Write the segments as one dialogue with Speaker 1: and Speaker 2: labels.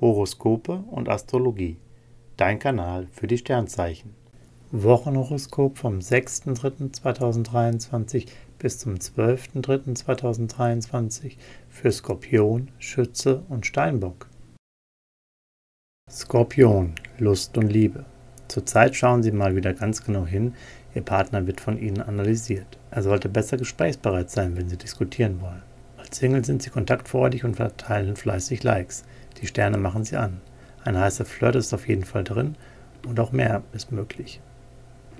Speaker 1: Horoskope und Astrologie. Dein Kanal für die Sternzeichen. Wochenhoroskop vom 6.3.2023 bis zum 12.3.2023 für Skorpion, Schütze und Steinbock. Skorpion, Lust und Liebe. Zurzeit schauen Sie mal wieder ganz genau hin, Ihr Partner wird von Ihnen analysiert. Er sollte besser gesprächsbereit sein, wenn Sie diskutieren wollen. Als Single sind Sie kontaktfreudig und verteilen fleißig Likes. Die Sterne machen Sie an. Ein heißer Flirt ist auf jeden Fall drin und auch mehr ist möglich.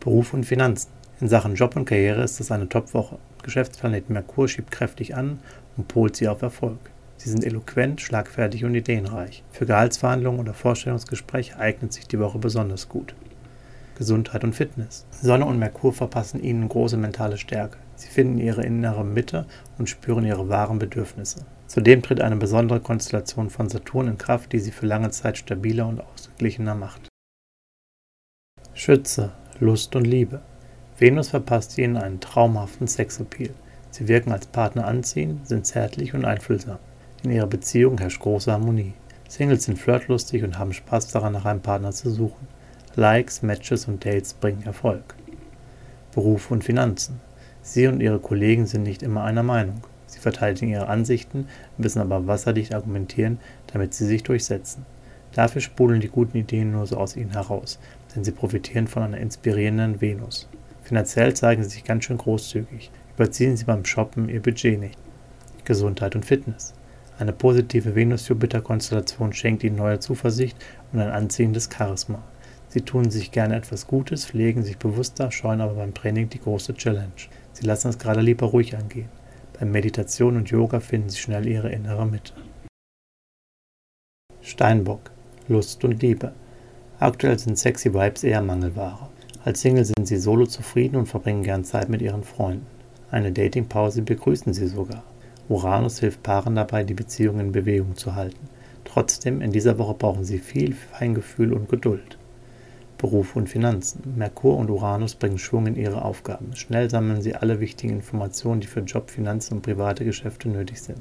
Speaker 1: Beruf und Finanzen. In Sachen Job und Karriere ist es eine Topwoche. Geschäftsplanet Merkur schiebt kräftig an und polt Sie auf Erfolg. Sie sind eloquent, schlagfertig und ideenreich. Für Gehaltsverhandlungen oder Vorstellungsgespräche eignet sich die Woche besonders gut. Gesundheit und Fitness. Sonne und Merkur verpassen ihnen große mentale Stärke. Sie finden ihre innere Mitte und spüren ihre wahren Bedürfnisse. Zudem tritt eine besondere Konstellation von Saturn in Kraft, die sie für lange Zeit stabiler und ausgeglichener macht. Schütze, Lust und Liebe. Venus verpasst ihnen einen traumhaften Sexappeal. Sie wirken als Partner anziehend, sind zärtlich und einfühlsam. In ihrer Beziehung herrscht große Harmonie. Singles sind flirtlustig und haben Spaß daran, nach einem Partner zu suchen. Likes, Matches und Dates bringen Erfolg. Beruf und Finanzen. Sie und Ihre Kollegen sind nicht immer einer Meinung. Sie verteidigen ihre Ansichten, müssen aber wasserdicht argumentieren, damit sie sich durchsetzen. Dafür sprudeln die guten Ideen nur so aus ihnen heraus, denn sie profitieren von einer inspirierenden Venus. Finanziell zeigen sie sich ganz schön großzügig. Überziehen sie beim Shoppen ihr Budget nicht. Gesundheit und Fitness. Eine positive Venus-Jupiter-Konstellation schenkt ihnen neue Zuversicht und ein anziehendes Charisma. Sie tun sich gerne etwas Gutes, pflegen sich bewusster, scheuen aber beim Training die große Challenge. Sie lassen es gerade lieber ruhig angehen. Beim Meditation und Yoga finden sie schnell ihre innere Mitte. Steinbock, Lust und Liebe. Aktuell sind sexy Vibes eher Mangelware. Als Single sind sie solo zufrieden und verbringen gern Zeit mit ihren Freunden. Eine Datingpause begrüßen sie sogar. Uranus hilft Paaren dabei, die Beziehung in Bewegung zu halten. Trotzdem, in dieser Woche brauchen sie viel Feingefühl und Geduld. Beruf und Finanzen. Merkur und Uranus bringen Schwung in ihre Aufgaben. Schnell sammeln sie alle wichtigen Informationen, die für Job, Finanzen und private Geschäfte nötig sind.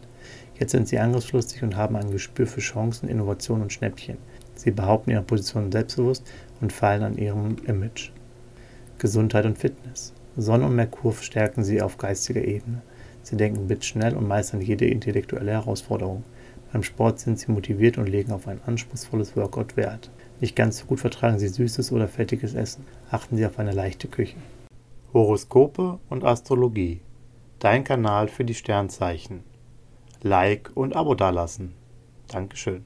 Speaker 1: Jetzt sind sie angriffslustig und haben ein Gespür für Chancen, Innovation und Schnäppchen. Sie behaupten ihre Position selbstbewusst und fallen an ihrem Image. Gesundheit und Fitness. Sonne und Merkur stärken sie auf geistiger Ebene. Sie denken blitzschnell und meistern jede intellektuelle Herausforderung. Beim Sport sind sie motiviert und legen auf ein anspruchsvolles Workout Wert. Nicht ganz so gut vertragen Sie süßes oder fettiges Essen. Achten Sie auf eine leichte Küche. Horoskope und Astrologie. Dein Kanal für die Sternzeichen. Like und Abo dalassen. Dankeschön.